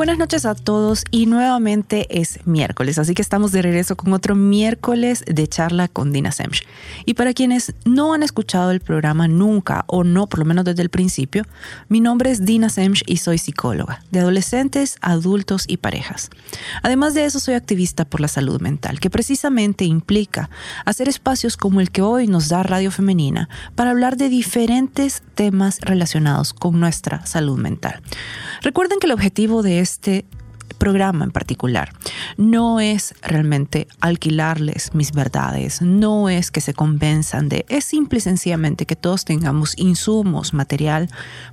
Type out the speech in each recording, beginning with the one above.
Buenas noches a todos y nuevamente es miércoles, así que estamos de regreso con otro miércoles de charla con Dina Semch. Y para quienes no han escuchado el programa nunca o no, por lo menos desde el principio, mi nombre es Dina Semch y soy psicóloga de adolescentes, adultos y parejas. Además de eso, soy activista por la salud mental, que precisamente implica hacer espacios como el que hoy nos da Radio Femenina para hablar de diferentes temas relacionados con nuestra salud mental. Recuerden que el objetivo de este programa en particular no es realmente alquilarles mis verdades, no es que se convenzan de, es simple y sencillamente que todos tengamos insumos, material,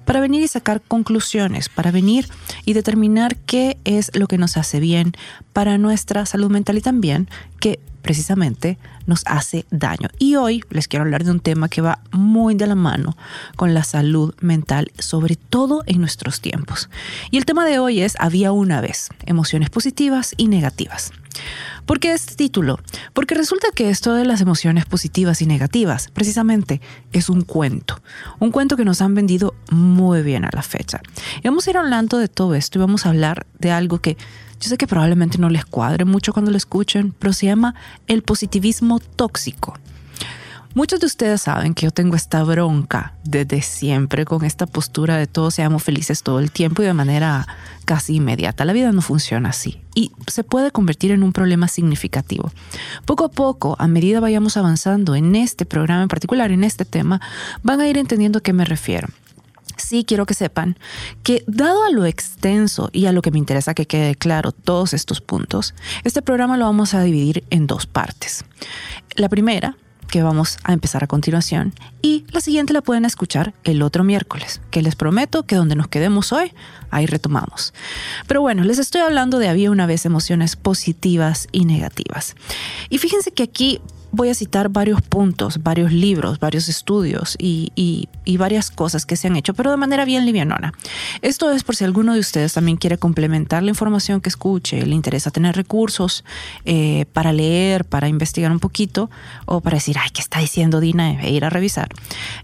para venir y sacar conclusiones, para venir y determinar qué es lo que nos hace bien para nuestra salud mental y también que precisamente nos hace daño. Y hoy les quiero hablar de un tema que va muy de la mano con la salud mental, sobre todo en nuestros tiempos. Y el tema de hoy es Había una vez, emociones positivas y negativas. ¿Por qué este título? Porque resulta que esto de las emociones positivas y negativas, precisamente, es un cuento. Un cuento que nos han vendido muy bien a la fecha. Y vamos a ir hablando de todo esto y vamos a hablar de algo que yo sé que probablemente no les cuadre mucho cuando lo escuchen, pero se llama el positivismo tóxico. Muchos de ustedes saben que yo tengo esta bronca desde siempre con esta postura de todos seamos felices todo el tiempo y de manera casi inmediata. La vida no funciona así y se puede convertir en un problema significativo. Poco a poco, a medida vayamos avanzando en este programa en particular, en este tema, van a ir entendiendo a qué me refiero sí quiero que sepan que dado a lo extenso y a lo que me interesa que quede claro todos estos puntos, este programa lo vamos a dividir en dos partes. La primera que vamos a empezar a continuación y la siguiente la pueden escuchar el otro miércoles, que les prometo que donde nos quedemos hoy, ahí retomamos. Pero bueno, les estoy hablando de había una vez emociones positivas y negativas. Y fíjense que aquí voy a citar varios puntos, varios libros, varios estudios y, varias cosas que se han hecho, pero de manera bien livianona. Esto es por si alguno de ustedes también quiere complementar la información que escuche, le interesa tener recursos eh, para leer, para investigar un poquito o para decir, ay, ¿qué está diciendo Dina? E ir a revisar.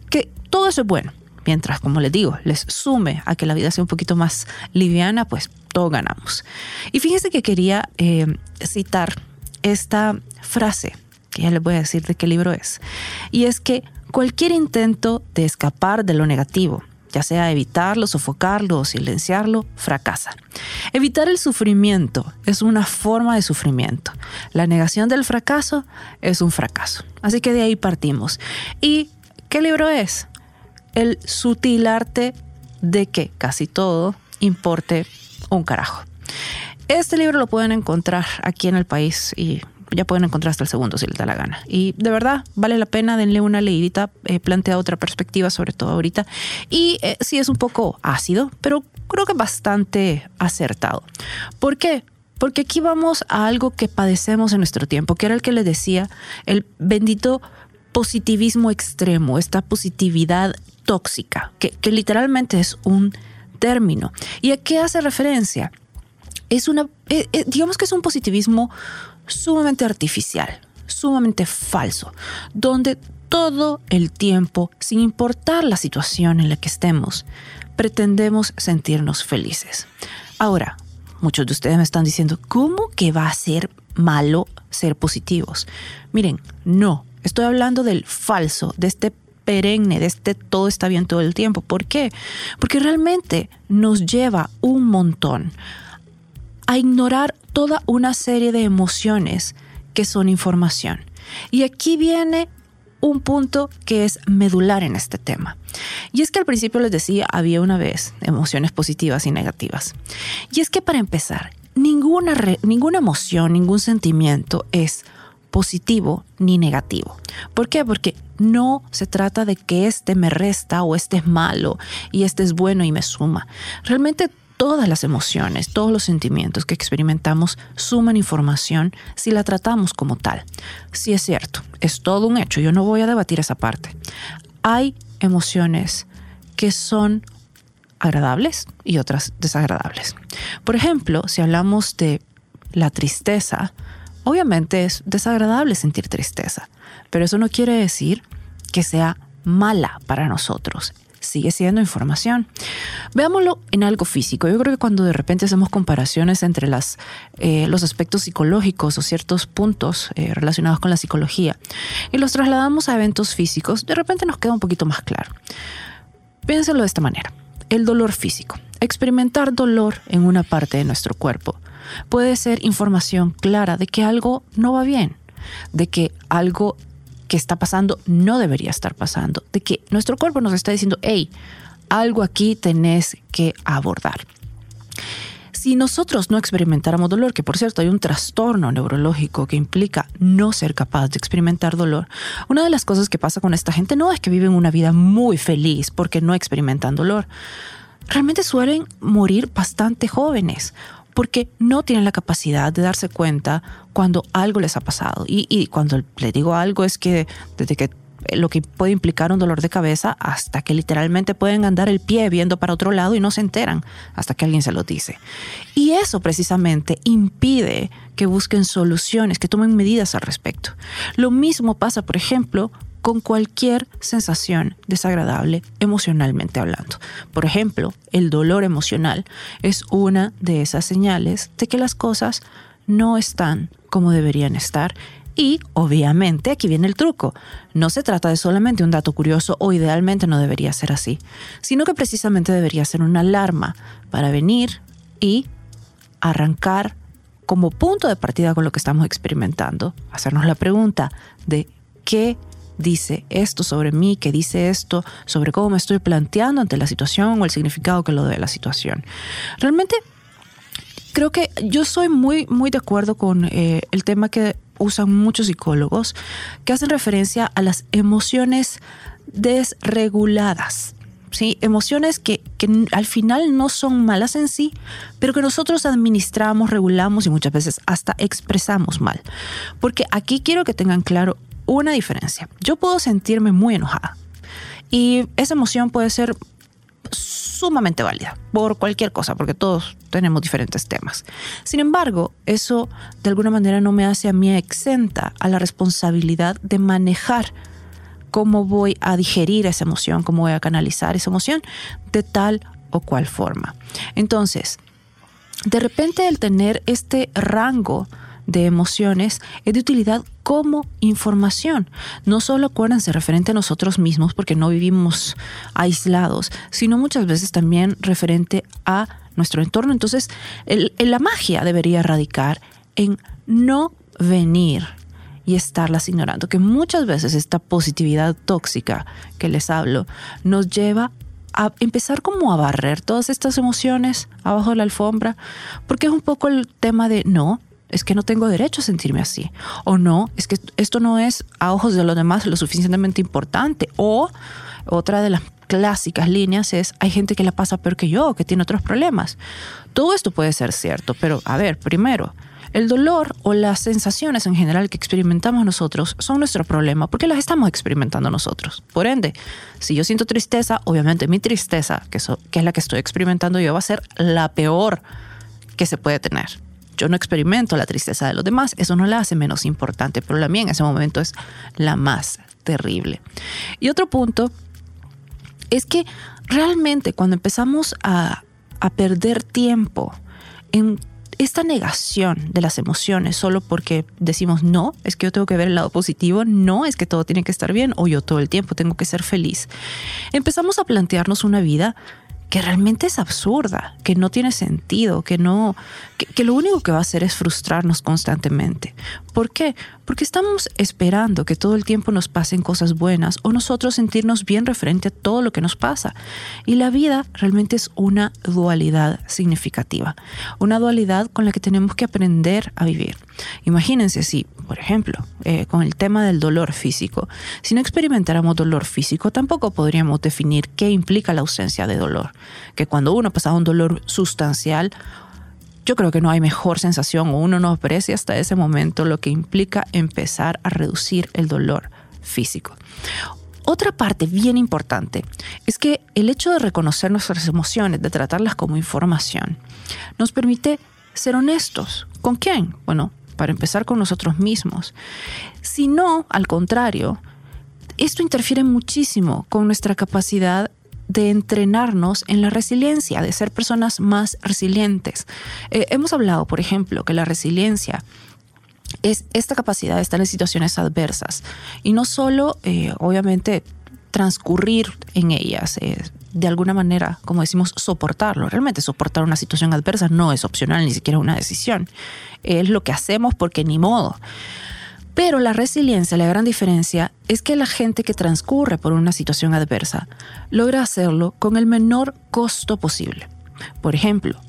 Que todo eso es bueno. Mientras, como les digo, les sume a que la vida sea un poquito más liviana, pues todo ganamos. Y fíjense que quería eh, citar esta frase que ya les voy a decir de qué libro es. Y es que cualquier intento de escapar de lo negativo, ya sea evitarlo, sofocarlo o silenciarlo, fracasa. Evitar el sufrimiento es una forma de sufrimiento. La negación del fracaso es un fracaso. Así que de ahí partimos. ¿Y qué libro es? El sutil arte de que casi todo importe un carajo. Este libro lo pueden encontrar aquí en el país y ya pueden encontrar hasta el segundo si les da la gana. Y de verdad, vale la pena, denle una leidita, eh, plantea otra perspectiva, sobre todo ahorita. Y eh, sí es un poco ácido, pero creo que bastante acertado. ¿Por qué? Porque aquí vamos a algo que padecemos en nuestro tiempo, que era el que les decía, el bendito positivismo extremo, esta positividad tóxica, que, que literalmente es un término. ¿Y a qué hace referencia? Es una, eh, digamos que es un positivismo sumamente artificial, sumamente falso, donde todo el tiempo, sin importar la situación en la que estemos, pretendemos sentirnos felices. Ahora, muchos de ustedes me están diciendo, ¿cómo que va a ser malo ser positivos? Miren, no, estoy hablando del falso, de este perenne, de este todo está bien todo el tiempo. ¿Por qué? Porque realmente nos lleva un montón a ignorar toda una serie de emociones que son información. Y aquí viene un punto que es medular en este tema. Y es que al principio les decía, había una vez emociones positivas y negativas. Y es que para empezar, ninguna, ninguna emoción, ningún sentimiento es positivo ni negativo. ¿Por qué? Porque no se trata de que este me resta o este es malo y este es bueno y me suma. Realmente todas las emociones, todos los sentimientos que experimentamos suman información si la tratamos como tal. Sí es cierto, es todo un hecho, yo no voy a debatir esa parte. Hay emociones que son agradables y otras desagradables. Por ejemplo, si hablamos de la tristeza, obviamente es desagradable sentir tristeza, pero eso no quiere decir que sea mala para nosotros sigue siendo información. Veámoslo en algo físico. Yo creo que cuando de repente hacemos comparaciones entre eh, los aspectos psicológicos o ciertos puntos eh, relacionados con la psicología y los trasladamos a eventos físicos, de repente nos queda un poquito más claro. Piénselo de esta manera. El dolor físico. Experimentar dolor en una parte de nuestro cuerpo puede ser información clara de que algo no va bien, de que algo que está pasando no debería estar pasando, de que nuestro cuerpo nos está diciendo, hey, algo aquí tenés que abordar. Si nosotros no experimentáramos dolor, que por cierto hay un trastorno neurológico que implica no ser capaz de experimentar dolor, una de las cosas que pasa con esta gente no es que viven una vida muy feliz porque no experimentan dolor. Realmente suelen morir bastante jóvenes porque no tienen la capacidad de darse cuenta cuando algo les ha pasado. Y, cuando le digo algo es que desde que lo que puede implicar un dolor de cabeza hasta que literalmente pueden andar el pie viendo para otro lado y no se enteran hasta que alguien se lo dice. Y eso precisamente impide que busquen soluciones, que tomen medidas al respecto. Lo mismo pasa, por ejemplo, con cualquier sensación desagradable emocionalmente hablando. Por ejemplo, el dolor emocional es una de esas señales de que las cosas no están como deberían estar y obviamente aquí viene el truco. No se trata de solamente un dato curioso o idealmente no debería ser así, sino que precisamente debería ser una alarma para venir y arrancar como punto de partida con lo que estamos experimentando, hacernos la pregunta de qué dice esto sobre mí, que dice esto sobre cómo me estoy planteando ante la situación o el significado que lo dé la situación. Realmente creo que yo soy muy, muy de acuerdo con eh, el tema que usan muchos psicólogos, que hacen referencia a las emociones desreguladas. ¿sí? Emociones que, que, al final no son malas en sí, pero que nosotros administramos, regulamos y muchas veces hasta expresamos mal. Porque aquí quiero que tengan claro una diferencia. Yo puedo sentirme muy enojada y esa emoción puede ser sumamente válida por cualquier cosa, porque todos tenemos diferentes temas. Sin embargo, eso de alguna manera no me hace a mí exenta a la responsabilidad de manejar cómo voy a digerir esa emoción, cómo voy a canalizar esa emoción de tal o cual forma. Entonces, de repente el tener este rango de emociones es de utilidad como información. No solo acuérdense referente a nosotros mismos porque no vivimos aislados, sino muchas veces también referente a nuestro entorno. Entonces, la magia debería radicar en no venir y estarlas ignorando, que muchas veces esta positividad tóxica que les hablo nos lleva a empezar como a barrer todas estas emociones abajo de la alfombra, porque es un poco el tema de no, es que no tengo derecho a sentirme así. O no, es que esto no es a ojos de los demás lo suficientemente importante. O otra de las clásicas líneas es, hay gente que la pasa peor que yo, que tiene otros problemas. Todo esto puede ser cierto, pero a ver, primero, el dolor o las sensaciones en general que experimentamos nosotros son nuestro problema porque las estamos experimentando nosotros. Por ende, si yo siento tristeza, obviamente mi tristeza, que, que es la que estoy experimentando yo, va a ser la peor que se puede tener yo no experimento la tristeza de los demás, eso no la hace menos importante, pero la mía en ese momento es la más terrible. Y otro punto es que realmente cuando empezamos a, a perder tiempo en esta negación de las emociones solo porque decimos no, es que yo tengo que ver el lado positivo, no es que todo tiene que estar bien o yo todo el tiempo tengo que ser feliz. Empezamos a plantearnos una vida que realmente es absurda, que no tiene sentido, que no, que, lo único que va a hacer es frustrarnos constantemente. ¿Por qué? Porque estamos esperando que todo el tiempo nos pasen cosas buenas o nosotros sentirnos bien referente a todo lo que nos pasa. Y la vida realmente es una dualidad significativa, una dualidad con la que tenemos que aprender a vivir. Imagínense si, por ejemplo, eh, con el tema del dolor físico, si no experimentáramos dolor físico, tampoco podríamos definir qué implica la ausencia de dolor. Que cuando uno pasa un dolor sustancial, yo creo que no hay mejor sensación o uno no aprecia hasta ese momento lo que implica empezar a reducir el dolor físico. Otra parte bien importante es que el hecho de reconocer nuestras emociones, de tratarlas como información, nos permite ser honestos ¿Con quién? Bueno, para empezar con nosotros mismos. Si no, al contrario, esto interfiere muchísimo con nuestra capacidad de entrenarnos en la resiliencia, de ser personas más resilientes. Eh, hemos hablado, por ejemplo, que la resiliencia es esta capacidad de estar en situaciones adversas y no solo, eh, obviamente, transcurrir en ellas, eh, de alguna manera, como decimos, soportarlo. Realmente soportar una situación adversa no es opcional, ni siquiera una decisión. Es lo que hacemos porque ni modo. Pero la resiliencia, la gran diferencia es que la gente que transcurre por una situación adversa logra hacerlo con el menor costo posible. Por ejemplo,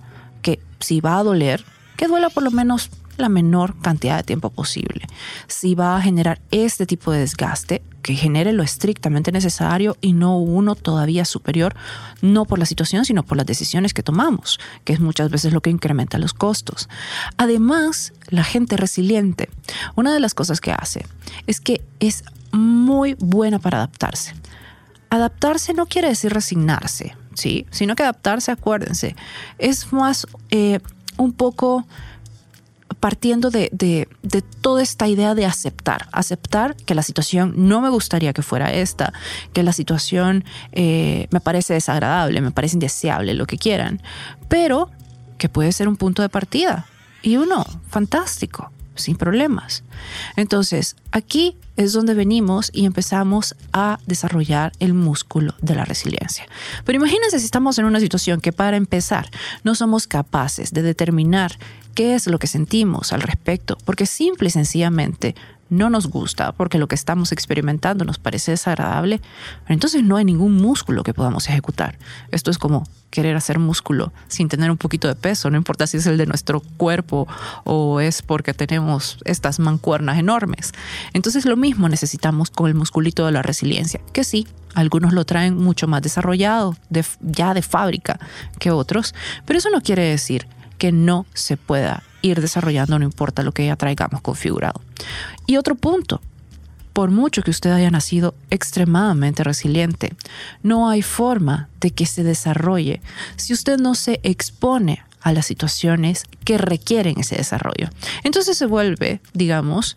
que si va a doler, que duela por lo menos la menor cantidad de tiempo posible. Si va a generar este tipo de desgaste, que genere lo estrictamente necesario y no uno todavía superior, no por la situación, sino por las decisiones que tomamos, que es muchas veces lo que incrementa los costos. Además, la gente resiliente, una de las cosas que hace es que es muy buena para adaptarse. Adaptarse no quiere decir resignarse, ¿sí? Sino que adaptarse, acuérdense, es más eh, un poco partiendo de, toda esta idea de aceptar, aceptar que la situación no me gustaría que fuera esta, que la situación eh, me parece desagradable, me parece indeseable, lo que quieran, pero que puede ser un punto de partida. Y uno, fantástico, sin problemas. Entonces, aquí es donde venimos y empezamos a desarrollar el músculo de la resiliencia. Pero imagínense si estamos en una situación que para empezar no somos capaces de determinar qué es lo que sentimos al respecto, porque simple y sencillamente no nos gusta, porque lo que estamos experimentando nos parece desagradable, entonces no hay ningún músculo que podamos ejecutar. Esto es como querer hacer músculo sin tener un poquito de peso, no importa si es el de nuestro cuerpo o es porque tenemos estas mancuernas enormes. Entonces lo mismo necesitamos con el musculito de la resiliencia, que sí, algunos lo traen mucho más desarrollado, ya de fábrica que otros, pero eso no quiere decir que no se pueda ir desarrollando, no importa lo que ya traigamos configurado. Y otro punto, por mucho que usted haya nacido extremadamente resiliente, no hay forma de que se desarrolle si usted no se expone a las situaciones que requieren ese desarrollo. Entonces se vuelve, digamos,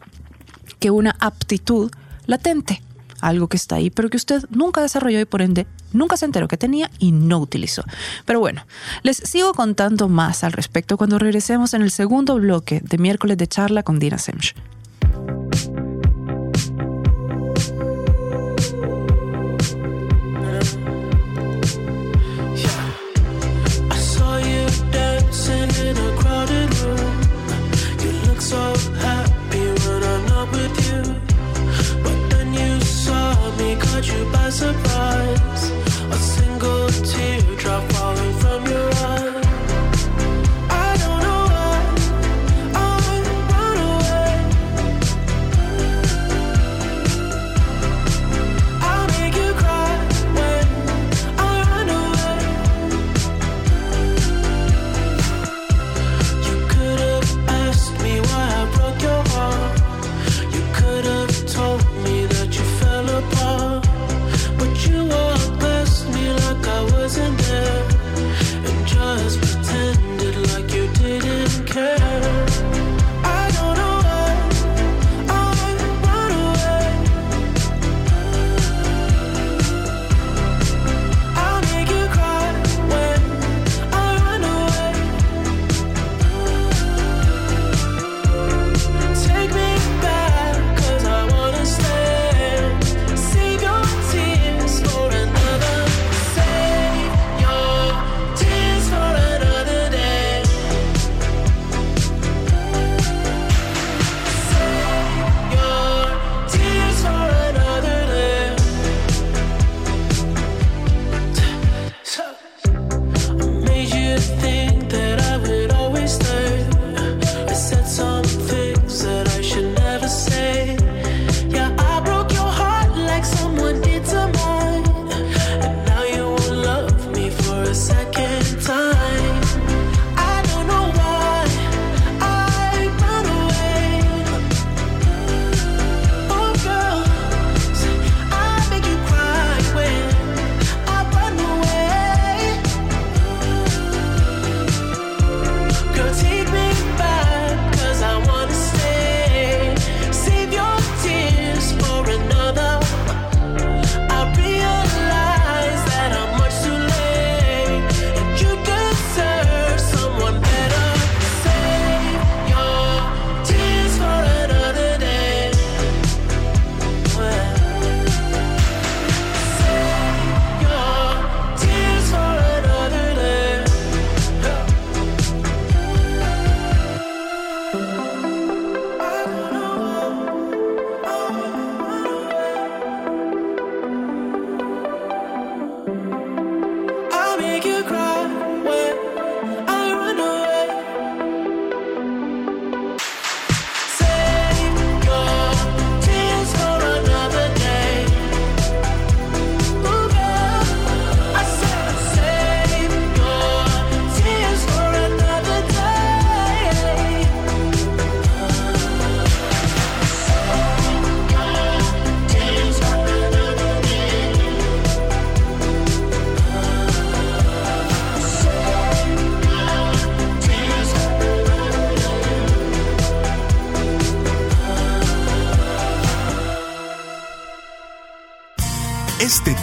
que una aptitud latente algo que está ahí, pero que usted nunca desarrolló y por ende nunca se enteró que tenía y no utilizó. Pero bueno, les sigo contando más al respecto cuando regresemos en el segundo bloque de miércoles de charla con Dina Semch. so surprise.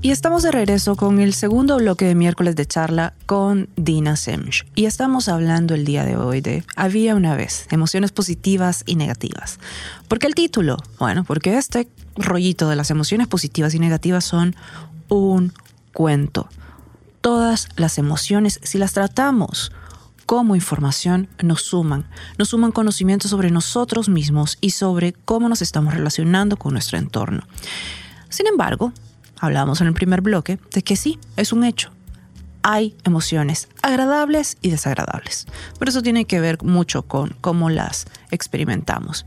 Y estamos de regreso con el segundo bloque de miércoles de charla con Dina Semch. Y estamos hablando el día de hoy de Había una vez, emociones positivas y negativas. ¿Por qué el título? Bueno, porque este rollito de las emociones positivas y negativas son un cuento. Todas las emociones, si las tratamos como información, nos suman. Nos suman conocimiento sobre nosotros mismos y sobre cómo nos estamos relacionando con nuestro entorno. Sin embargo, hablábamos en el primer bloque de que sí, es un hecho. Hay emociones agradables y desagradables, pero eso tiene que ver mucho con cómo las experimentamos.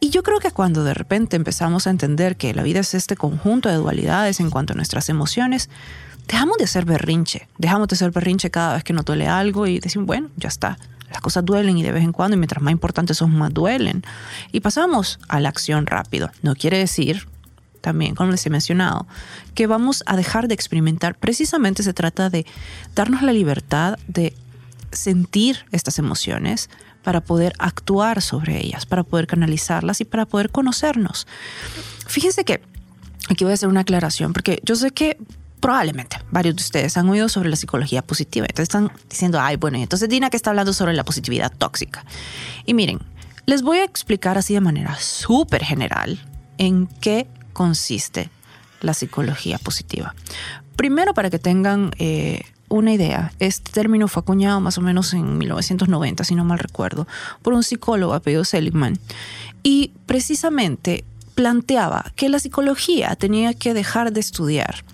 Y yo creo que cuando de repente empezamos a entender que la vida es este conjunto de dualidades en cuanto a nuestras emociones, dejamos de ser berrinche, dejamos de ser berrinche cada vez que nos duele algo y decimos, bueno, ya está, las cosas duelen y de vez en cuando, y mientras más importantes son, más duelen. Y pasamos a la acción rápido. No quiere decir también, como les he mencionado, que vamos a dejar de experimentar. Precisamente se trata de darnos la libertad de sentir estas emociones para poder actuar sobre ellas, para poder canalizarlas y para poder conocernos. Fíjense que aquí voy a hacer una aclaración, porque yo sé que probablemente varios de ustedes han oído sobre la psicología positiva. Entonces están diciendo, ay, bueno, entonces Dina que está hablando sobre la positividad tóxica. Y miren, les voy a explicar así de manera súper general en qué consiste la psicología positiva. Primero, para que tengan eh, una idea, este término fue acuñado más o menos en 1990, si no mal recuerdo, por un psicólogo apellido Seligman. Y precisamente planteaba que la psicología tenía que dejar de estudiar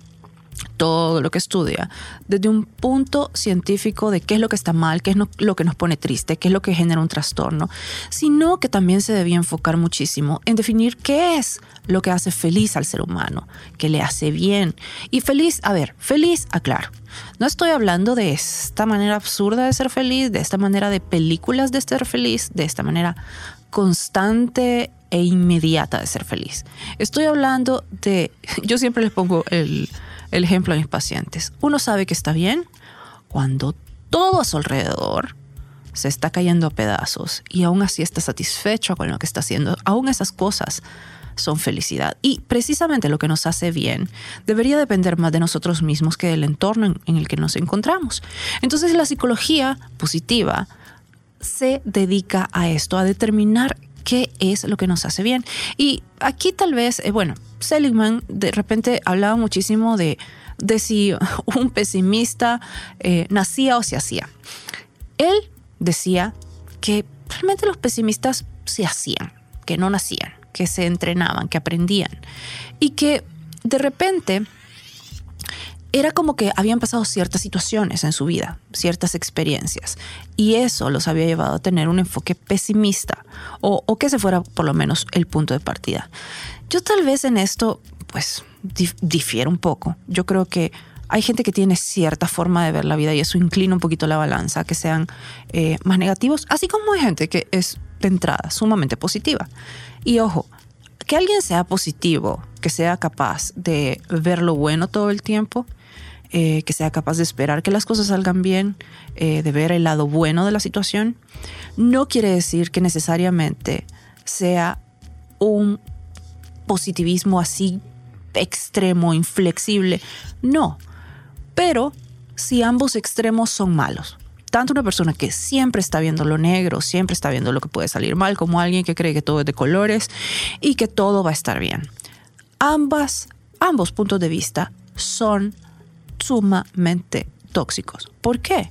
todo lo que estudia desde un punto científico de qué es lo que está mal, qué es lo que nos pone triste, qué es lo que genera un trastorno, sino que también se debía enfocar muchísimo en definir qué es lo que hace feliz al ser humano, qué le hace bien. Y feliz, a ver, feliz, aclaro. No estoy hablando de esta manera absurda de ser feliz, de esta manera de películas de ser feliz, de esta manera constante e inmediata de ser feliz. Estoy hablando de, yo siempre les pongo el, el ejemplo a mis pacientes. Uno sabe que está bien cuando todo a su alrededor se está cayendo a pedazos y aún así está satisfecho con lo que está haciendo. Aún esas cosas son felicidad. Y precisamente lo que nos hace bien debería depender más de nosotros mismos que del entorno en, el que nos encontramos. Entonces la psicología positiva se dedica a esto, a determinar qué es lo que nos hace bien. Y aquí tal vez, eh, bueno, Seligman de repente hablaba muchísimo de, de si un pesimista eh, nacía o se hacía. Él decía que realmente los pesimistas se hacían, que no nacían, que se entrenaban, que aprendían y que de repente era como que habían pasado ciertas situaciones en su vida, ciertas experiencias, y eso los había llevado a tener un enfoque pesimista, o, que se fuera por lo menos el punto de partida. Yo tal vez en esto, pues, difiero un poco. Yo creo que hay gente que tiene cierta forma de ver la vida y eso inclina un poquito la balanza, que sean eh, más negativos, así como hay gente que es de entrada sumamente positiva. Y ojo, que alguien sea positivo, que sea capaz de ver lo bueno todo el tiempo, eh, que sea capaz de esperar que las cosas salgan bien, eh, de ver el lado bueno de la situación, no quiere decir que necesariamente sea un positivismo así extremo, inflexible. No. Pero si ambos extremos son malos, tanto una persona que siempre está viendo lo negro, siempre está viendo lo que puede salir mal, como alguien que cree que todo es de colores y que todo va a estar bien. Ambas, ambos puntos de vista son sumamente tóxicos. ¿Por qué?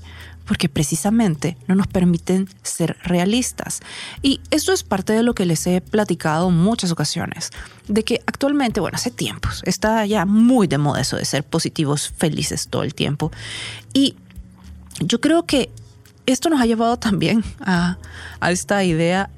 porque precisamente no nos permiten ser realistas. Y esto es parte de lo que les he platicado muchas ocasiones, de que actualmente, bueno, hace tiempos, está ya muy de moda eso de ser positivos, felices todo el tiempo. Y yo creo que esto nos ha llevado también a, esta idea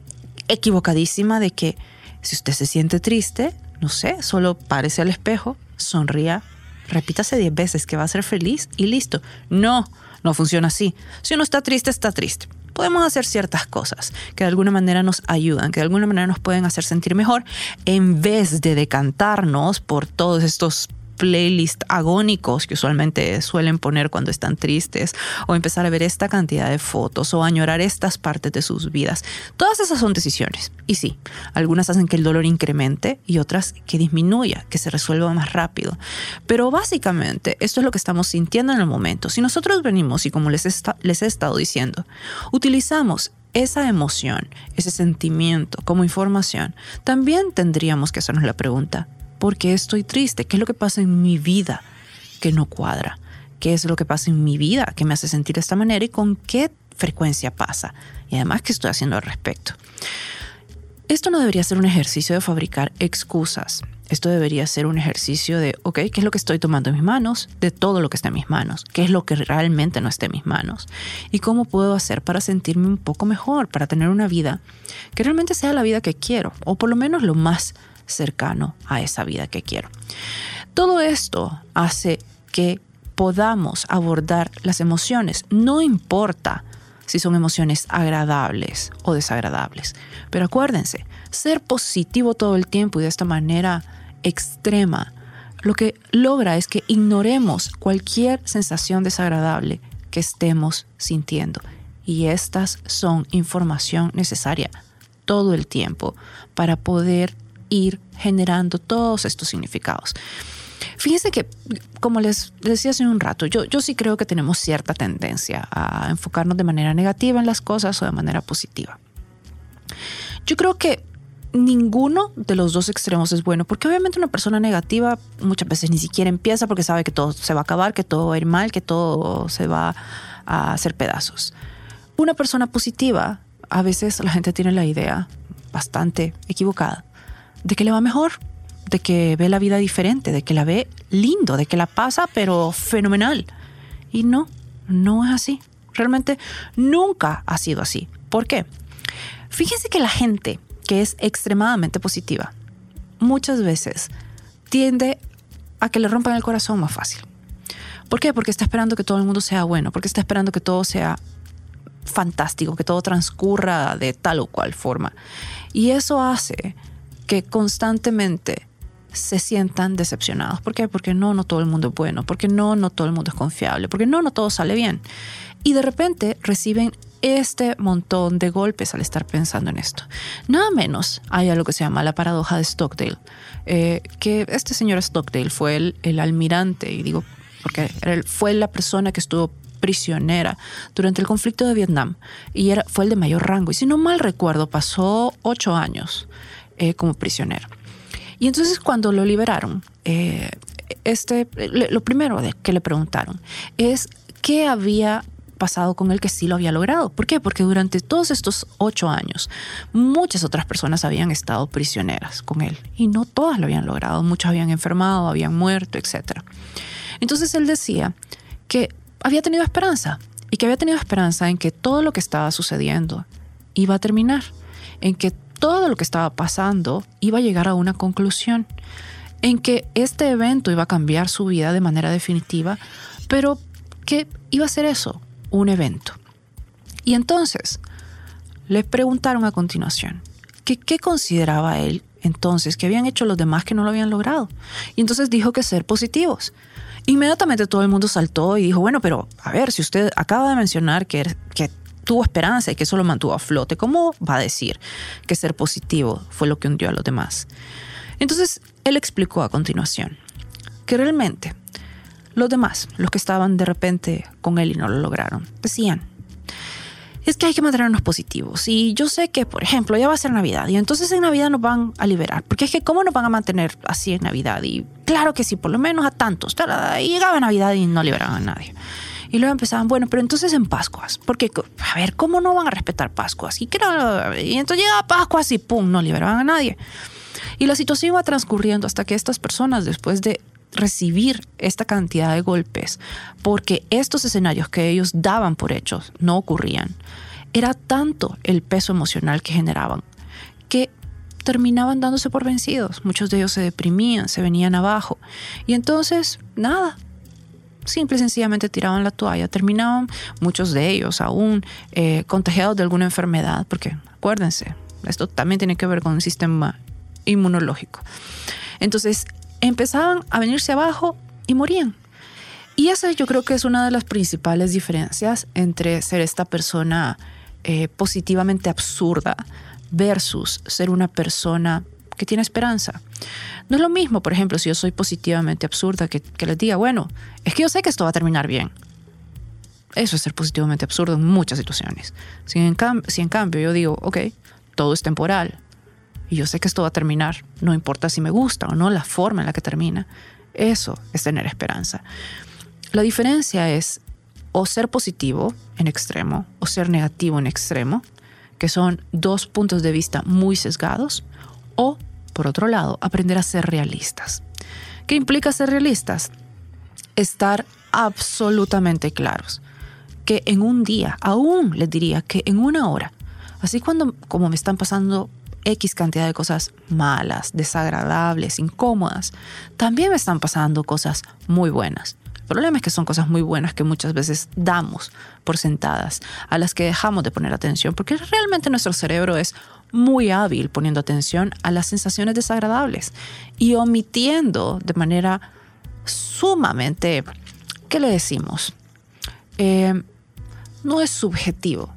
equivocadísima de que si usted se siente triste, no sé, solo párese al espejo, sonría, repítase 10 veces que va a ser feliz y listo. No, no funciona así. Si uno está triste, está triste. podemos hacer ciertas cosas que de alguna manera nos ayudan, que de alguna manera nos pueden hacer sentir mejor, en vez de decantarnos por todos estos playlist agónicos que usualmente suelen poner cuando están tristes o empezar a ver esta cantidad de fotos o añorar estas partes de sus vidas. Todas esas son decisiones. Y sí, algunas hacen que el dolor incremente y otras que disminuya, que se resuelva más rápido. Pero básicamente esto es lo que estamos sintiendo en el momento. Si nosotros venimos y como les, les he estado diciendo, utilizamos esa emoción, ese sentimiento como información, también tendríamos que hacernos la pregunta, ¿Por qué estoy triste? ¿Qué es lo que pasa en mi vida que no cuadra? ¿Qué es lo que pasa en mi vida que me hace sentir de esta manera y con qué frecuencia pasa? Y además, ¿qué estoy haciendo al respecto? Esto no debería ser un ejercicio de fabricar excusas. Esto debería ser un ejercicio de, ok, ¿qué es lo que estoy tomando en mis manos? De todo lo que está en mis manos. ¿Qué es lo que realmente no está en mis manos? ¿Y cómo puedo hacer para sentirme un poco mejor, para tener una vida que realmente sea la vida que quiero? O por lo menos lo más cercano a esa vida que quiero. Todo esto hace que podamos abordar las emociones, no importa si son emociones agradables o desagradables. Pero acuérdense, ser positivo todo el tiempo y de esta manera extrema, lo que logra es que ignoremos cualquier sensación desagradable que estemos sintiendo. Y estas son información necesaria todo el tiempo para poder ir generando todos estos significados. Fíjense que, como les decía hace un rato, yo, yo sí creo que tenemos cierta tendencia a enfocarnos de manera negativa en las cosas o de manera positiva. Yo creo que ninguno de los dos extremos es bueno, porque obviamente una persona negativa muchas veces ni siquiera empieza porque sabe que todo se va a acabar, que todo va a ir mal, que todo se va a hacer pedazos. Una persona positiva, a veces la gente tiene la idea bastante equivocada de que le va mejor, de que ve la vida diferente, de que la ve lindo, de que la pasa pero fenomenal. Y no, no es así. Realmente nunca ha sido así. ¿Por qué? Fíjense que la gente que es extremadamente positiva muchas veces tiende a que le rompan el corazón más fácil. ¿Por qué? Porque está esperando que todo el mundo sea bueno, porque está esperando que todo sea fantástico, que todo transcurra de tal o cual forma. Y eso hace que constantemente se sientan decepcionados. ¿Por qué? Porque no, no todo el mundo es bueno, porque no, no todo el mundo es confiable, porque no, no todo sale bien. Y de repente reciben este montón de golpes al estar pensando en esto. Nada menos hay algo que se llama la paradoja de Stockdale, eh, que este señor Stockdale fue el, el almirante, y digo, porque fue la persona que estuvo prisionera durante el conflicto de Vietnam y era, fue el de mayor rango. Y si no mal recuerdo, pasó ocho años eh, como prisionero. Y entonces cuando lo liberaron, eh, este, lo primero que le preguntaron es qué había pasado con él que sí lo había logrado. ¿Por qué? Porque durante todos estos ocho años muchas otras personas habían estado prisioneras con él y no todas lo habían logrado. Muchos habían enfermado, habían muerto, etc. Entonces él decía que había tenido esperanza y que había tenido esperanza en que todo lo que estaba sucediendo iba a terminar, en que todo lo que estaba pasando iba a llegar a una conclusión, en que este evento iba a cambiar su vida de manera definitiva, pero que iba a ser eso, un evento. Y entonces le preguntaron a continuación qué consideraba él entonces que habían hecho los demás que no lo habían logrado. Y entonces dijo que ser positivos. Inmediatamente todo el mundo saltó y dijo, bueno, pero a ver, si usted acaba de mencionar que, que tuvo esperanza y que eso lo mantuvo a flote, ¿cómo va a decir que ser positivo fue lo que hundió a los demás? Entonces, él explicó a continuación que realmente los demás, los que estaban de repente con él y no lo lograron, decían, es que hay que mantenernos positivos. Y yo sé que, por ejemplo, ya va a ser Navidad y entonces en Navidad nos van a liberar. Porque es que, ¿cómo nos van a mantener así en Navidad? Y claro que sí, por lo menos a tantos. Y llegaba Navidad y no liberaban a nadie. Y luego empezaban, bueno, pero entonces en Pascuas, porque, a ver, ¿cómo no van a respetar Pascuas? Y, y entonces llegaba Pascuas y pum, no liberaban a nadie. Y la situación iba transcurriendo hasta que estas personas, después de recibir esta cantidad de golpes, porque estos escenarios que ellos daban por hechos no ocurrían, era tanto el peso emocional que generaban que terminaban dándose por vencidos. Muchos de ellos se deprimían, se venían abajo. Y entonces, nada, simple y sencillamente tiraban la toalla, terminaban muchos de ellos aún eh, contagiados de alguna enfermedad, porque acuérdense, esto también tiene que ver con el sistema inmunológico. Entonces empezaban a venirse abajo y morían. Y esa yo creo que es una de las principales diferencias entre ser esta persona eh, positivamente absurda versus ser una persona que tiene esperanza. No es lo mismo, por ejemplo, si yo soy positivamente absurda, que, les diga, bueno, es que yo sé que esto va a terminar bien. Eso es ser positivamente absurdo en muchas situaciones. Si en, si en cambio yo digo, ok, todo es temporal y yo sé que esto va a terminar, no importa si me gusta o no la forma en la que termina, eso es tener esperanza. La diferencia es o ser positivo en extremo o ser negativo en extremo, que son dos puntos de vista muy sesgados, o, por otro lado, aprender a ser realistas. ¿Qué implica ser realistas? Estar absolutamente claros que en un día, aún les diría que en una hora, así cuando como me están pasando X cantidad de cosas malas, desagradables, incómodas, también me están pasando cosas muy buenas. El problema es que son cosas muy buenas que muchas veces damos por sentadas, a las que dejamos de poner atención, porque realmente nuestro cerebro es muy hábil poniendo atención a las sensaciones desagradables y omitiendo de manera sumamente, ¿qué le decimos? Eh, no es subjetivo,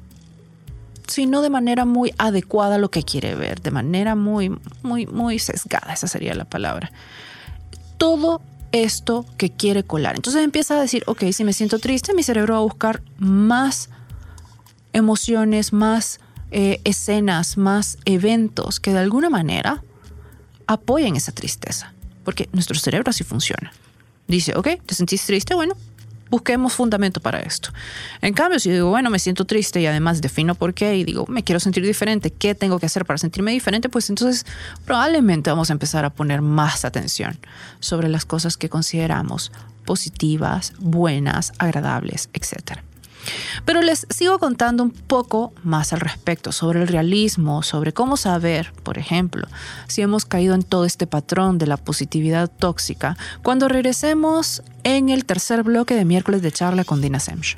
sino de manera muy adecuada a lo que quiere ver, de manera muy, muy, muy sesgada, esa sería la palabra. Todo esto que quiere colar. Entonces empieza a decir, ok, si me siento triste, mi cerebro va a buscar más emociones, más eh, escenas, más eventos que de alguna manera apoyen esa tristeza. Porque nuestro cerebro así funciona. Dice, ok, ¿te sentís triste? Bueno, busquemos fundamento para esto. En cambio, si digo, bueno, me siento triste y además defino por qué y digo, me quiero sentir diferente, ¿qué tengo que hacer para sentirme diferente? Pues entonces probablemente vamos a empezar a poner más atención sobre las cosas que consideramos positivas, buenas, agradables, etcétera. Pero les sigo contando un poco más al respecto sobre el realismo, sobre cómo saber, por ejemplo, si hemos caído en todo este patrón de la positividad tóxica cuando regresemos en el tercer bloque de miércoles de charla con Dina Semch.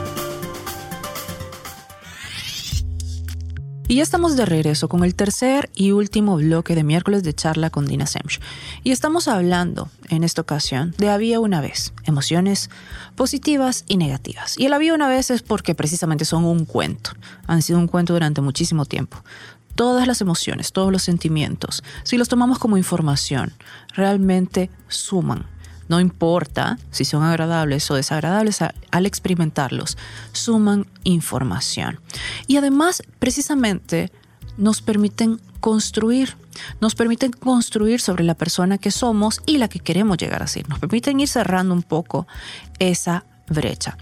Y ya estamos de regreso con el tercer y último bloque de miércoles de charla con Dina Semch. Y estamos hablando, en esta ocasión, de había una vez, emociones positivas y negativas. Y el había una vez es porque precisamente son un cuento. Han sido un cuento durante muchísimo tiempo. Todas las emociones, todos los sentimientos, si los tomamos como información, realmente suman no importa si son agradables o desagradables al experimentarlos, suman información. Y además, precisamente, nos permiten construir, nos permiten construir sobre la persona que somos y la que queremos llegar a ser. Nos permiten ir cerrando un poco esa brecha.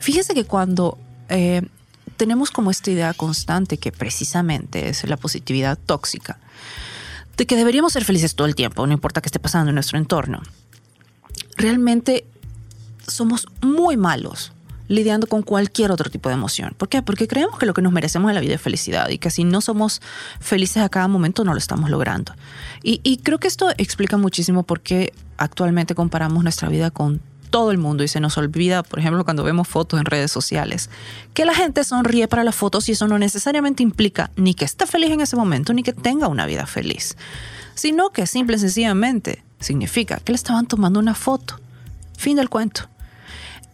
Fíjese que cuando eh, tenemos como esta idea constante que precisamente es la positividad tóxica, de que deberíamos ser felices todo el tiempo, no importa qué esté pasando en nuestro entorno, realmente somos muy malos lidiando con cualquier otro tipo de emoción. ¿Por qué? Porque creemos que lo que nos merecemos en la vida es felicidad y que si no somos felices a cada momento no lo estamos logrando. Y, creo que esto explica muchísimo por qué actualmente comparamos nuestra vida con todo el mundo y se nos olvida, por ejemplo, cuando vemos fotos en redes sociales, que la gente sonríe para las fotos y eso no necesariamente implica ni que esté feliz en ese momento ni que tenga una vida feliz, sino que simple y sencillamente significa que le estaban tomando una foto. Fin del cuento.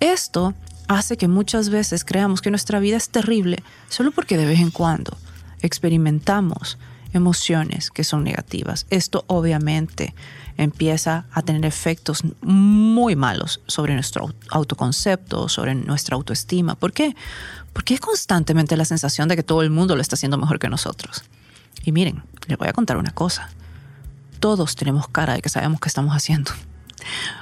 Esto hace que muchas veces creamos que nuestra vida es terrible solo porque de vez en cuando experimentamos emociones que son negativas. Esto obviamente empieza a tener efectos muy malos sobre nuestro autoconcepto, sobre nuestra autoestima. ¿Por qué? Porque es constantemente la sensación de que todo el mundo lo está haciendo mejor que nosotros. Y miren, les voy a contar una cosa todos tenemos cara de que sabemos qué estamos haciendo.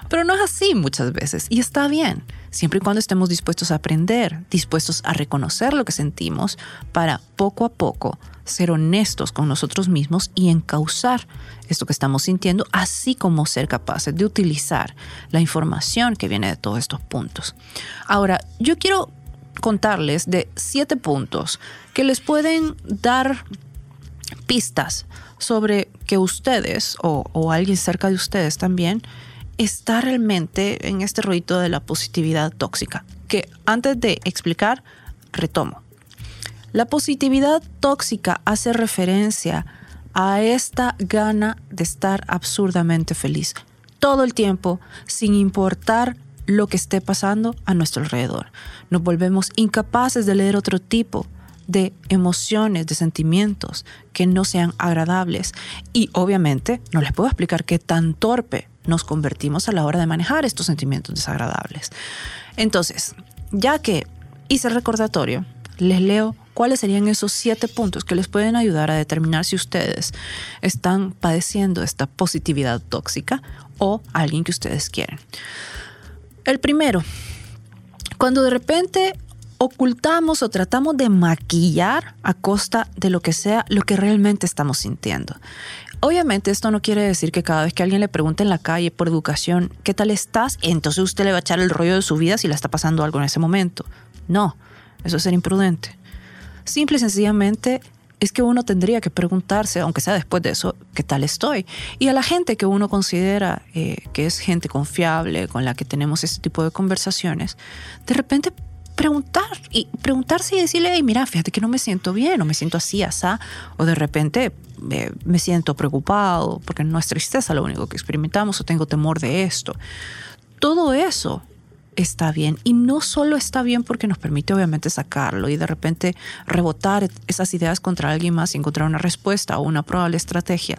Pero no es así muchas veces y está bien, siempre y cuando estemos dispuestos a aprender, dispuestos a reconocer lo que sentimos para poco a poco ser honestos con nosotros mismos y encauzar esto que estamos sintiendo, así como ser capaces de utilizar la información que viene de todos estos puntos. Ahora, yo quiero contarles de siete puntos que les pueden dar pistas sobre que ustedes o, alguien cerca de ustedes también está realmente en este ruido de la positividad tóxica. Que antes de explicar, retomo. La positividad tóxica hace referencia a esta gana de estar absurdamente feliz todo el tiempo, sin importar lo que esté pasando a nuestro alrededor. Nos volvemos incapaces de leer otro tipo de emociones, de sentimientos que no sean agradables. Y obviamente no les puedo explicar qué tan torpe nos convertimos a la hora de manejar estos sentimientos desagradables. Entonces, ya que hice el recordatorio, les leo cuáles serían esos siete puntos que les pueden ayudar a determinar si ustedes están padeciendo esta positividad tóxica o alguien que ustedes quieren. El primero, cuando de repente ocultamos o tratamos de maquillar a costa de lo que sea lo que realmente estamos sintiendo. Obviamente esto no quiere decir que cada vez que alguien le pregunte en la calle por educación, ¿qué tal estás? Entonces usted le va a echar el rollo de su vida si le está pasando algo en ese momento. No, eso es ser imprudente. Simple y sencillamente es que uno tendría que preguntarse, aunque sea después de eso, ¿qué tal estoy? Y a la gente que uno considera eh, que es gente confiable, con la que tenemos este tipo de conversaciones, de repente preguntar y preguntarse y decirle, mira, fíjate que no me siento bien, o me siento así, asá, o de repente eh, me siento preocupado porque no es tristeza lo único que experimentamos, o tengo temor de esto. Todo eso está bien. Y no solo está bien porque nos permite obviamente sacarlo y de repente rebotar esas ideas contra alguien más y encontrar una respuesta o una probable estrategia,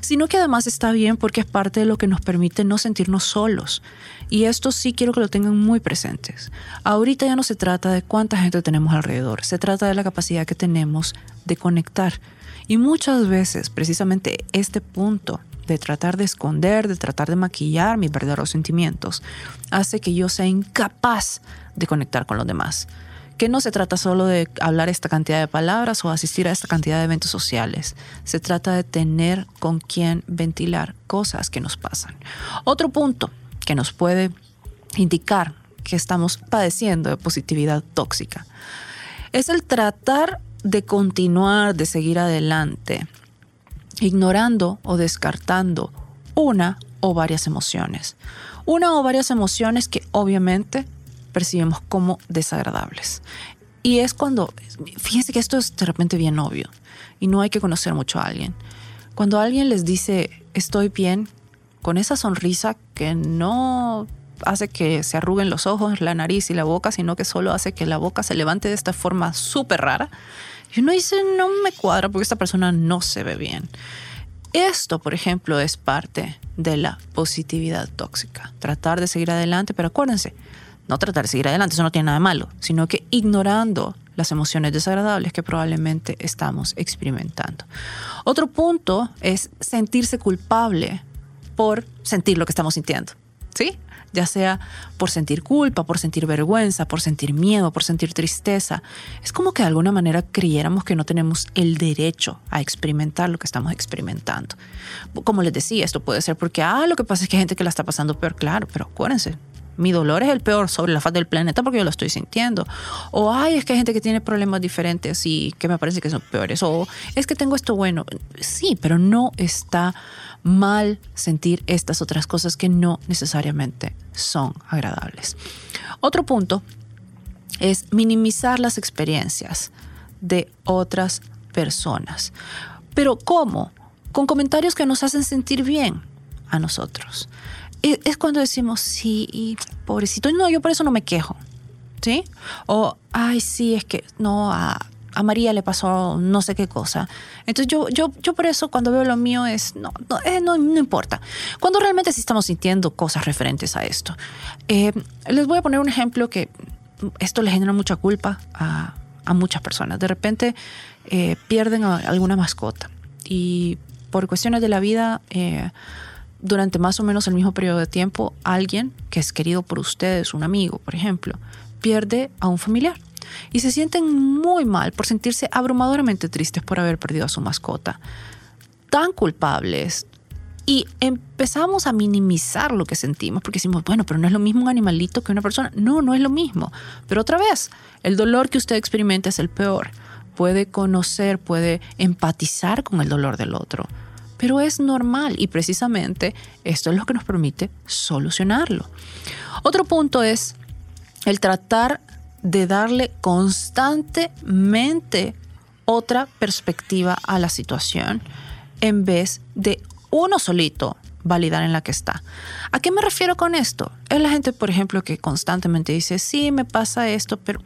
sino que además está bien porque es parte de lo que nos permite no sentirnos solos. Y esto sí quiero que lo tengan muy presentes. Ahorita ya no se trata de cuánta gente tenemos alrededor, se trata de la capacidad que tenemos de conectar. Y muchas veces precisamente este punto de tratar de esconder, de tratar de maquillar mis verdaderos sentimientos, hace que yo sea incapaz de conectar con los demás. Que no se trata solo de hablar esta cantidad de palabras o asistir a esta cantidad de eventos sociales. Se trata de tener con quien ventilar cosas que nos pasan. Otro punto que nos puede indicar que estamos padeciendo de positividad tóxica es el tratar de continuar, de seguir adelante, ignorando o descartando una o varias emociones. Una o varias emociones que obviamente percibimos como desagradables. Y es cuando, fíjense que esto es de repente bien obvio y no hay que conocer mucho a alguien. Cuando alguien les dice estoy bien, con esa sonrisa que no hace que se arruguen los ojos, la nariz y la boca, sino que solo hace que la boca se levante de esta forma súper rara, y uno dice, no me cuadra porque esta persona no se ve bien. Esto, por ejemplo, es parte de la positividad tóxica. Tratar de seguir adelante, pero acuérdense, no tratar de seguir adelante, eso no tiene nada de malo, sino que ignorando las emociones desagradables que probablemente estamos experimentando. Otro punto es sentirse culpable por sentir lo que estamos sintiendo. ¿Sí? ya sea por sentir culpa, por sentir vergüenza, por sentir miedo, por sentir tristeza. Es como que de alguna manera creyéramos que no tenemos el derecho a experimentar lo que estamos experimentando. Como les decía, esto puede ser porque, ah, lo que pasa es que hay gente que la está pasando peor, claro, pero acuérdense, mi dolor es el peor sobre la faz del planeta porque yo lo estoy sintiendo. O, ay, es que hay gente que tiene problemas diferentes y que me parece que son peores. O, es que tengo esto bueno. Sí, pero no está mal sentir estas otras cosas que no necesariamente son agradables. Otro punto es minimizar las experiencias de otras personas. Pero ¿cómo? Con comentarios que nos hacen sentir bien a nosotros. Es cuando decimos, sí, pobrecito, no, yo por eso no me quejo. ¿Sí? O, ay, sí, es que no, a, a María le pasó no sé qué cosa. Entonces yo, yo, yo por eso cuando veo lo mío es, no, no, eh, no, importa. Cuando realmente sí estamos sintiendo cosas referentes a esto. Eh, les voy a poner un ejemplo que esto le genera mucha culpa a, a muchas personas. De repente eh, pierden alguna mascota y por cuestiones de la vida, durante más o menos el mismo periodo de tiempo, alguien que es querido por ustedes, un amigo, por ejemplo, pierde a un familiar y se sienten muy mal por sentirse abrumadoramente tristes por haber perdido a su mascota. Tan culpables. Y empezamos a minimizar lo que sentimos porque decimos, bueno, pero no es lo mismo un animalito que una persona. No, no es lo mismo. Pero otra vez, el dolor que usted experimenta es el peor. Puede conocer, puede empatizar con el dolor del otro. Pero es normal y precisamente esto es lo que nos permite solucionarlo. Otro punto es el tratar de darle constantemente otra perspectiva a la situación en vez de uno solito validar en la que está. ¿A qué me refiero con esto? Es la gente, por ejemplo, que constantemente dice, sí, me pasa esto, pero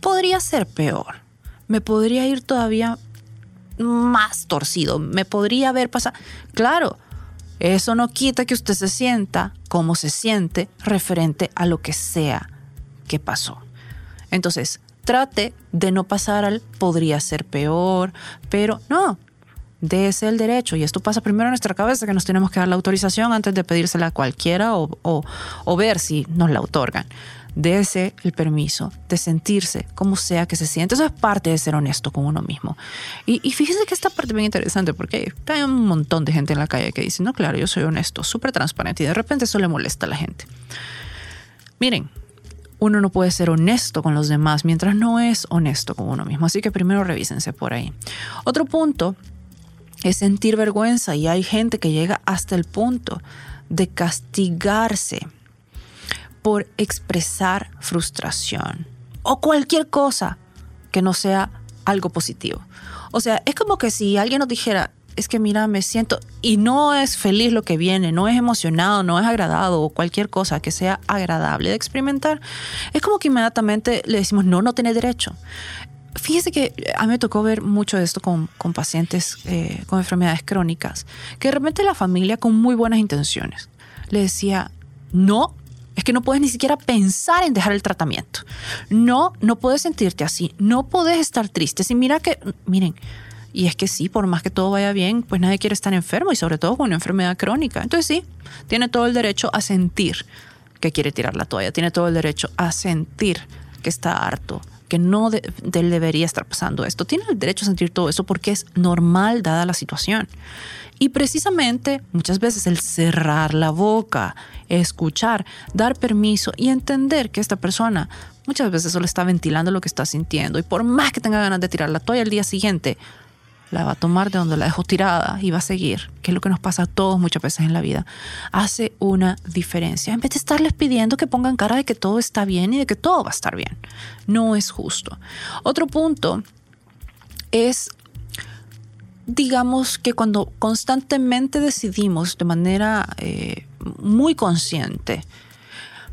podría ser peor. Me podría ir todavía más torcido. Me podría haber pasado. Claro, eso no quita que usted se sienta como se siente referente a lo que sea que pasó. Entonces, trate de no pasar al podría ser peor, pero no, dése el derecho. Y esto pasa primero en nuestra cabeza, que nos tenemos que dar la autorización antes de pedírsela a cualquiera o, ver si nos la otorgan. Dese el permiso de sentirse como sea que se siente. Eso es parte de ser honesto con uno mismo. Y, y fíjense que esta parte es bien interesante porque hay un montón de gente en la calle que dice, no, claro, yo soy honesto, súper transparente y de repente eso le molesta a la gente. Miren, uno no puede ser honesto con los demás mientras no es honesto con uno mismo. Así que primero revísense por ahí. Otro punto es sentir vergüenza y hay gente que llega hasta el punto de castigarse por expresar frustración o cualquier cosa que no sea algo positivo. O sea, es como que si alguien nos dijera, es que mira, me siento y no es feliz lo que viene, no es emocionado, no es agradado o cualquier cosa que sea agradable de experimentar, es como que inmediatamente le decimos, no, no tiene derecho. Fíjese que a mí me tocó ver mucho de esto con, con pacientes eh, con enfermedades crónicas, que de repente la familia con muy buenas intenciones le decía, no, es que no puedes ni siquiera pensar en dejar el tratamiento. No, no puedes sentirte así, no puedes estar triste. Si mira que, miren, y es que sí, por más que todo vaya bien, pues nadie quiere estar enfermo y sobre todo con una enfermedad crónica. Entonces sí, tiene todo el derecho a sentir que quiere tirar la toalla, tiene todo el derecho a sentir que está harto, que no debería estar pasando esto. Tiene el derecho a sentir todo eso porque es normal dada la situación. Y precisamente muchas veces el cerrar la boca, escuchar, dar permiso y entender que esta persona muchas veces solo está ventilando lo que está sintiendo y por más que tenga ganas de tirar la toalla al día siguiente, la va a tomar de donde la dejó tirada y va a seguir, que es lo que nos pasa a todos muchas veces en la vida, hace una diferencia. En vez de estarles pidiendo que pongan cara de que todo está bien y de que todo va a estar bien. No es justo. Otro punto es, digamos que cuando constantemente decidimos de manera eh, muy consciente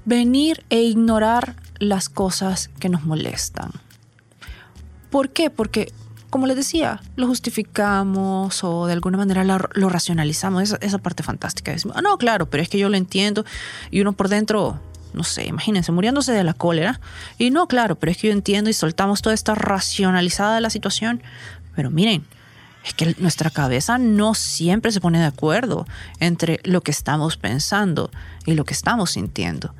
venir e ignorar las cosas que nos molestan. ¿Por qué? Porque como les decía, lo justificamos o de alguna manera lo, racionalizamos. Esa, esa, parte fantástica. Decimos, ah, no, claro, pero es que yo lo entiendo. Y uno por dentro, no sé, imagínense, muriéndose de la cólera. Y no, claro, pero es que yo entiendo y soltamos toda esta racionalizada de la situación. Pero miren, es que nuestra cabeza no siempre se pone de acuerdo entre lo que estamos pensando y lo que estamos sintiendo.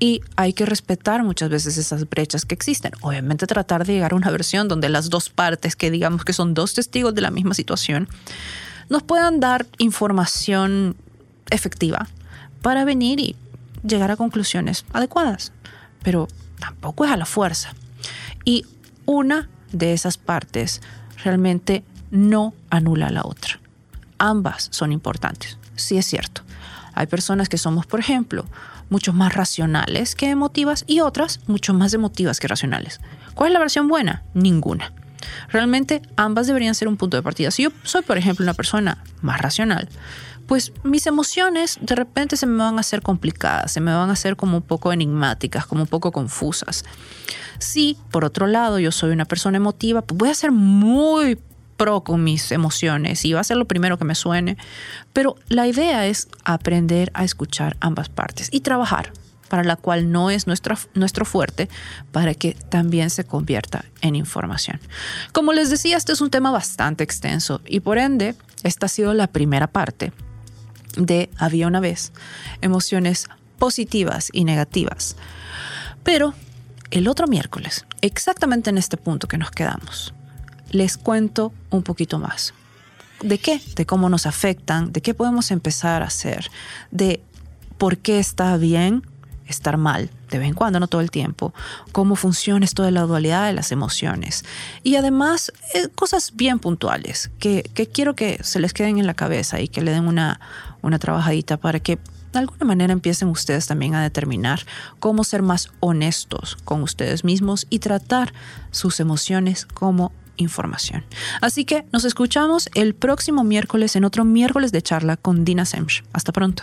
Y hay que respetar muchas veces esas brechas que existen. Obviamente tratar de llegar a una versión donde las dos partes, que digamos que son dos testigos de la misma situación, nos puedan dar información efectiva para venir y llegar a conclusiones adecuadas. Pero tampoco es a la fuerza. Y una de esas partes realmente no anula a la otra. Ambas son importantes, sí es cierto. Hay personas que somos, por ejemplo, mucho más racionales que emotivas y otras mucho más emotivas que racionales. ¿Cuál es la versión buena? Ninguna. Realmente ambas deberían ser un punto de partida. Si yo soy, por ejemplo, una persona más racional, pues mis emociones de repente se me van a hacer complicadas, se me van a hacer como un poco enigmáticas, como un poco confusas. Si, por otro lado, yo soy una persona emotiva, pues voy a ser muy pro con mis emociones y va a ser lo primero que me suene. Pero la idea es aprender a escuchar ambas partes y trabajar para la cual no es nuestro, nuestro fuerte, para que también se convierta en información. Como les decía, este es un tema bastante extenso y por ende, esta ha sido la primera parte de Había una vez, emociones positivas y negativas. Pero el otro miércoles, exactamente en este punto que nos quedamos, les cuento un poquito más. ¿De qué? De cómo nos afectan, de qué podemos empezar a hacer, de por qué está bien estar mal de vez en cuando, no todo el tiempo, cómo funciona esto de la dualidad de las emociones. Y además, eh, cosas bien puntuales que, quiero que se les queden en la cabeza y que le den una, una trabajadita para que de alguna manera empiecen ustedes también a determinar cómo ser más honestos con ustedes mismos y tratar sus emociones como información. Así que nos escuchamos el próximo miércoles en otro miércoles de charla con Dina Semch. Hasta pronto.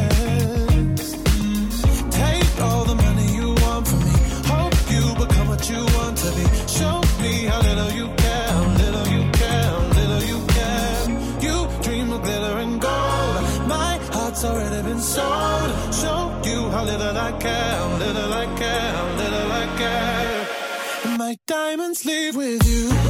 Sleep with you.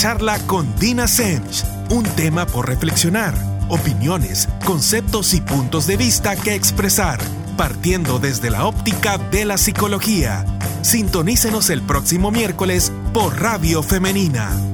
charla con Dina Sench. Un tema por reflexionar, opiniones, conceptos y puntos de vista que expresar, partiendo desde la óptica de la psicología. Sintonícenos el próximo miércoles por Radio Femenina.